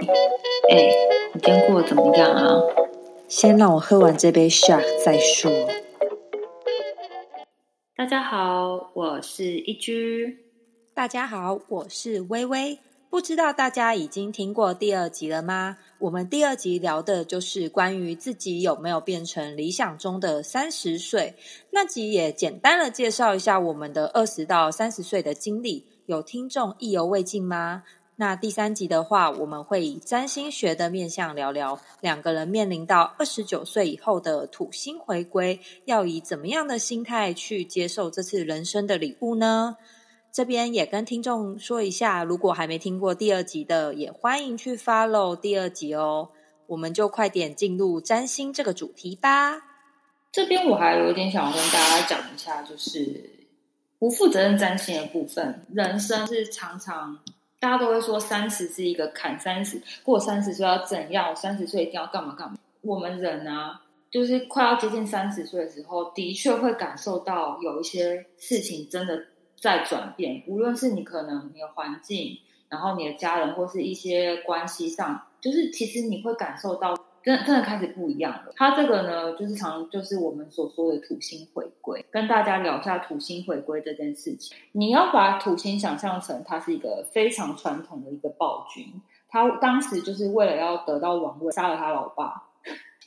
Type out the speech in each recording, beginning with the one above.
哎，你今天过得怎么样啊？先让我喝完这杯 shot 再说。大家好，我是一居。大家好，我是微微。不知道大家已经听过第二集了吗？我们第二集聊的就是关于自己有没有变成理想中的三十岁。那集也简单的介绍一下我们的二十到三十岁的经历，有听众意犹未尽吗？那第三集的话，我们会以占星学的面向聊聊两个人面临到二十九岁以后的土星回归，要以怎么样的心态去接受这次人生的礼物呢？这边也跟听众说一下，如果还没听过第二集的，也欢迎去 follow 第二集哦。我们就快点进入占星这个主题吧。这边我还有一点想要跟大家讲一下，就是不负责任占星的部分。人生是常常大家都会说，三十是一个坎，三十过三十岁要怎样？三十岁一定要干嘛干嘛？我们人啊，就是快要接近三十岁的时候，的确会感受到有一些事情真的。在转变，无论是你可能你的环境，然后你的家人或是一些关系上，就是其实你会感受到真真的开始不一样了。它这个呢，就是常就是我们所说的土星回归，跟大家聊一下土星回归这件事情。你要把土星想象成它是一个非常传统的一个暴君，他当时就是为了要得到王位，杀了他老爸。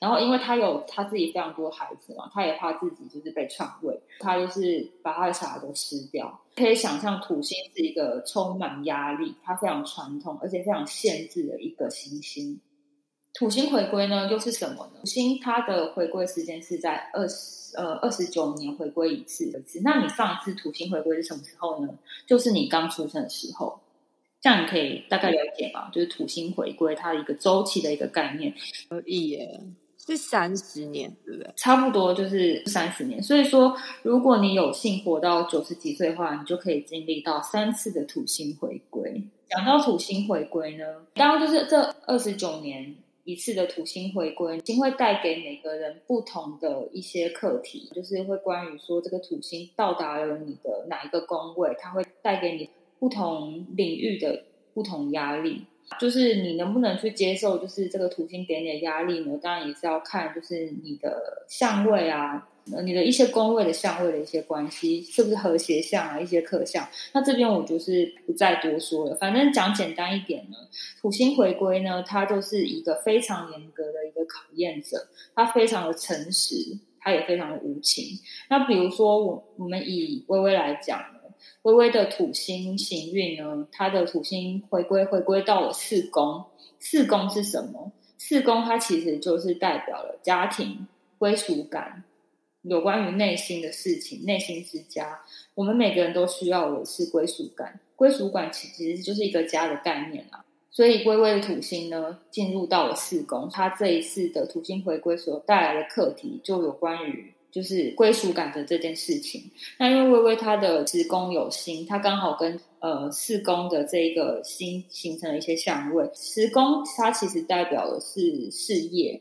然后，因为他有他自己非常多孩子嘛，他也怕自己就是被篡位，他就是把他的小孩都吃掉。可以想象，土星是一个充满压力、它非常传统而且非常限制的一个行星。土星回归呢，又是什么呢？土星它的回归时间是在二十呃二十九年回归一次一次。那你上一次土星回归是什么时候呢？就是你刚出生的时候。这样你可以大概了解嘛？就是土星回归它的一个周期的一个概念。可以耶。是三十年，对不对？差不多就是三十年。所以说，如果你有幸活到九十几岁的话，你就可以经历到三次的土星回归。讲到土星回归呢，刚刚就是这二十九年一次的土星回归，星会带给每个人不同的一些课题，就是会关于说这个土星到达了你的哪一个宫位，它会带给你不同领域的不同压力。就是你能不能去接受，就是这个土星给你的压力呢？当然也是要看，就是你的相位啊，你的一些宫位的相位的一些关系，是不是和谐相啊，一些克相。那这边我就是不再多说了，反正讲简单一点呢，土星回归呢，它就是一个非常严格的一个考验者，它非常的诚实，它也非常的无情。那比如说我我们以微微来讲。微微的土星行运呢，它的土星回归回归到了四宫。四宫是什么？四宫它其实就是代表了家庭归属感，有关于内心的事情，内心之家。我们每个人都需要的是归属感，归属感其其实就是一个家的概念啊。所以微微的土星呢，进入到了四宫，它这一次的土星回归所带来的课题，就有关于。就是归属感的这件事情。那因为微微她的十宫有星，她刚好跟呃四宫的这一个星形成了一些相位。十宫它其实代表的是事业。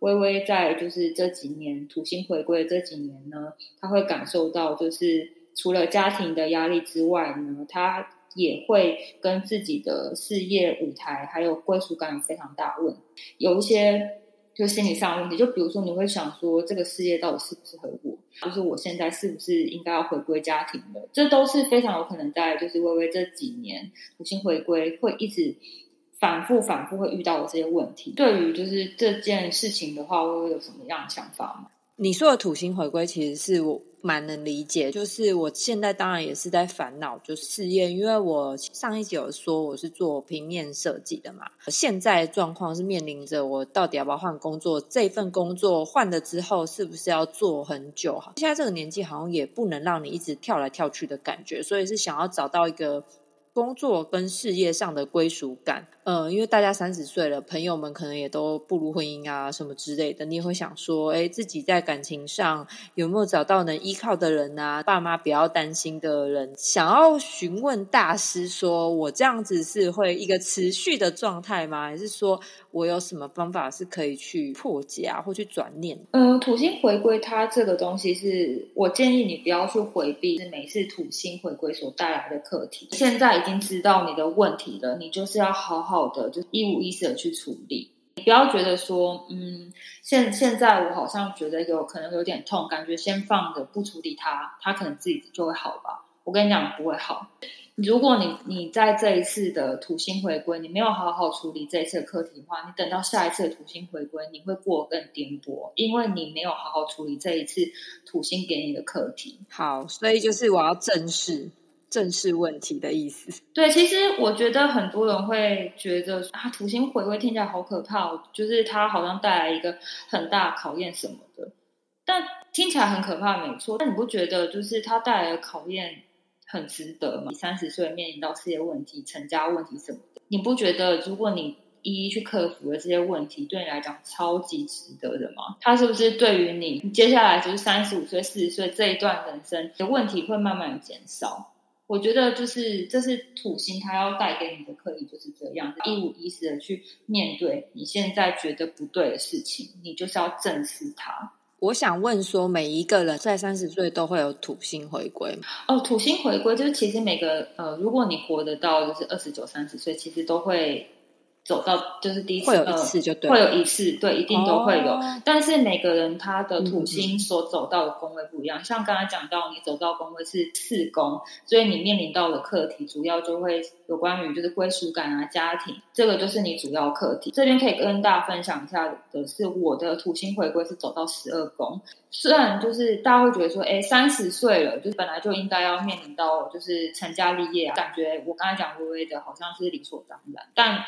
微微在就是这几年土星回归这几年呢，她会感受到就是除了家庭的压力之外呢，她也会跟自己的事业舞台还有归属感有非常大问，有一些。就心理上的问题，就比如说你会想说，这个世界到底适不适合我？就是我现在是不是应该要回归家庭了？这都是非常有可能在就是微微这几年重新回归，会一直反复反复会遇到的这些问题。对于就是这件事情的话，微微有什么样的想法吗？你说的土星回归，其实是我。蛮能理解，就是我现在当然也是在烦恼，就事业，因为我上一集有说我是做平面设计的嘛，现在状况是面临着我到底要不要换工作，这份工作换了之后是不是要做很久？现在这个年纪好像也不能让你一直跳来跳去的感觉，所以是想要找到一个工作跟事业上的归属感。嗯，因为大家三十岁了，朋友们可能也都步入婚姻啊，什么之类的，你也会想说，哎，自己在感情上有没有找到能依靠的人啊？爸妈不要担心的人，想要询问大师，说我这样子是会一个持续的状态吗？还是说我有什么方法是可以去破解啊，或去转念？嗯，土星回归它这个东西，是我建议你不要去回避，是每次土星回归所带来的课题。现在已经知道你的问题了，你就是要好好的，就一五一十的去处理。你不要觉得说，嗯，现现在我好像觉得有可能有点痛，感觉先放着不处理它，它可能自己就会好吧。我跟你讲，不会好。如果你你在这一次的土星回归，你没有好好处理这一次的课题的话，你等到下一次的土星回归，你会过更颠簸，因为你没有好好处理这一次土星给你的课题。好，所以就是我要正视正视问题的意思。对，其实我觉得很多人会觉得啊，土星回归听起来好可怕，就是它好像带来一个很大考验什么的。但听起来很可怕，没错。但你不觉得就是它带来的考验？很值得吗？三十岁面临到事业问题、成家问题什么的，你不觉得如果你一一去克服了这些问题，对你来讲超级值得的吗？它是不是对于你接下来就是三十五岁、四十岁这一段人生的问题会慢慢的减少？我觉得就是这是土星它要带给你的课题就是这样，一五一十的去面对你现在觉得不对的事情，你就是要正视它。我想问说，每一个人在三十岁都会有土星回归吗？哦，土星回归就是其实每个呃，如果你活得到就是二十九、三十岁，其实都会。走到就是第一次，会有一次就对，会有一次，对，一定都会有。但是每个人他的土星所走到的宫位不一样，像刚才讲到，你走到宫位是四宫，所以你面临到的课题主要就会有关于就是归属感啊、家庭，这个就是你主要课题。这边可以跟大家分享一下的是，我的土星回归是走到十二宫，虽然就是大家会觉得说，哎，三十岁了，就是本来就应该要面临到就是成家立业啊，感觉我刚才讲微微的好像是理所当然，但。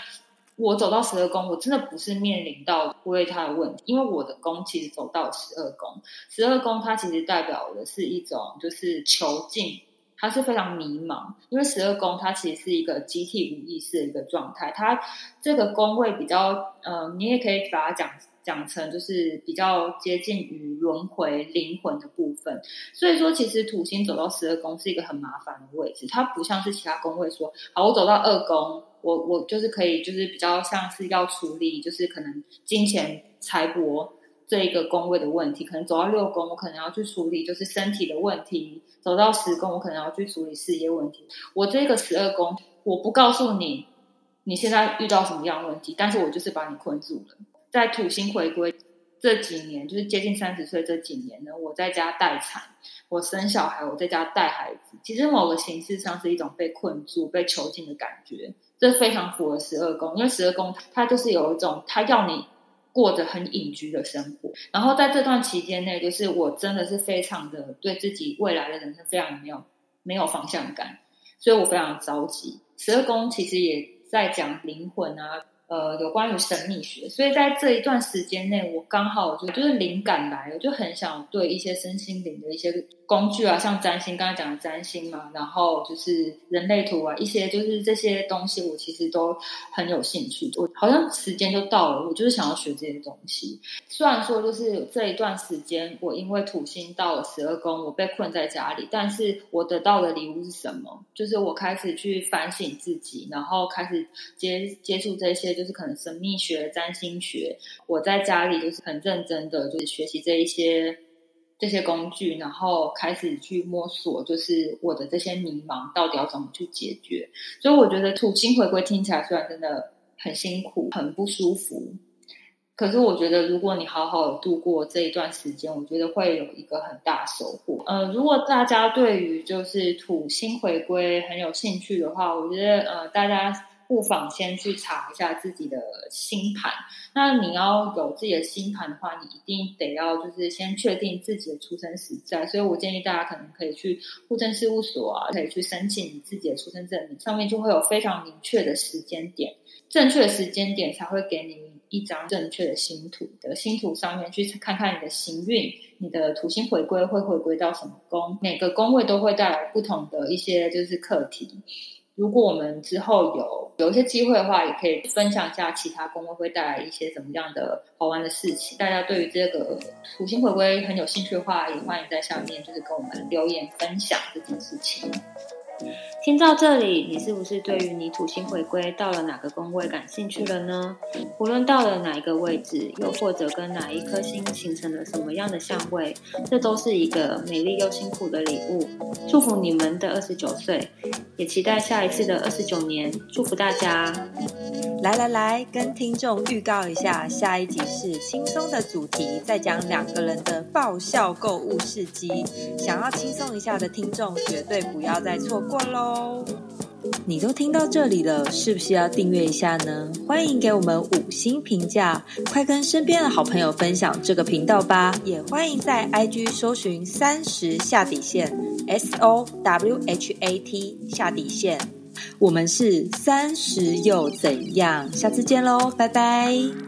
我走到十二宫，我真的不是面临到为他的问题，因为我的宫其实走到十二宫，十二宫它其实代表的是一种就是囚禁，它是非常迷茫，因为十二宫它其实是一个集体无意识的一个状态，它这个宫位比较，呃，你也可以把它讲。讲成就是比较接近于轮回灵魂的部分，所以说其实土星走到十二宫是一个很麻烦的位置，它不像是其他宫位说，好我走到二宫，我我就是可以就是比较像是要处理就是可能金钱财帛这一个宫位的问题，可能走到六宫我可能要去处理就是身体的问题，走到十宫我可能要去处理事业问题，我这个十二宫我不告诉你你现在遇到什么样问题，但是我就是把你困住了。在土星回归这几年，就是接近三十岁这几年呢，我在家待产，我生小孩，我在家带孩子，其实某个形式上是一种被困住、被囚禁的感觉，这非常符合十二宫，因为十二宫它就是有一种，它要你过着很隐居的生活，然后在这段期间内，就是我真的是非常的对自己未来的人生非常没有没有方向感，所以我非常着急。十二宫其实也在讲灵魂啊。呃，有关于神秘学，所以在这一段时间内，我刚好就就是灵感来了，就很想对一些身心灵的一些工具啊，像占星，刚才讲的占星嘛，然后就是人类图啊，一些就是这些东西，我其实都很有兴趣。我好像时间就到了，我就是想要学这些东西。虽然说就是这一段时间，我因为土星到了十二宫，我被困在家里，但是我得到的礼物是什么？就是我开始去反省自己，然后开始接接触这些。就是可能神秘学、占星学，我在家里就是很认真的，就是学习这一些这些工具，然后开始去摸索，就是我的这些迷茫到底要怎么去解决。所以我觉得土星回归听起来虽然真的很辛苦、很不舒服，可是我觉得如果你好好度过这一段时间，我觉得会有一个很大收获。呃，如果大家对于就是土星回归很有兴趣的话，我觉得呃大家。不妨先去查一下自己的星盘。那你要有自己的星盘的话，你一定得要就是先确定自己的出生时在。所以我建议大家可能可以去户政事务所啊，可以去申请你自己的出生证明，上面就会有非常明确的时间点，正确的时间点才会给你一张正确的星图的星图上面去看看你的行运，你的土星回归会回归到什么宫，每个宫位都会带来不同的一些就是课题。如果我们之后有有一些机会的话，也可以分享一下其他公会会带来一些什么样的好玩的事情。大家对于这个土星回归很有兴趣的话，也欢迎在下面就是跟我们留言分享这件事情。听到这里，你是不是对于你土星回归到了哪个宫位感兴趣了呢？无论到了哪一个位置，又或者跟哪一颗星形成了什么样的相位，这都是一个美丽又辛苦的礼物。祝福你们的二十九岁，也期待下一次的二十九年。祝福大家！来来来，跟听众预告一下，下一集是轻松的主题，再讲两个人的爆笑购物事迹。想要轻松一下的听众，绝对不要再错过喽！你都听到这里了，是不是要订阅一下呢？欢迎给我们五星评价，快跟身边的好朋友分享这个频道吧！也欢迎在 IG 搜寻三十下底线 S O W H A T 下底线。我们是三十又怎样？下次见喽，拜拜。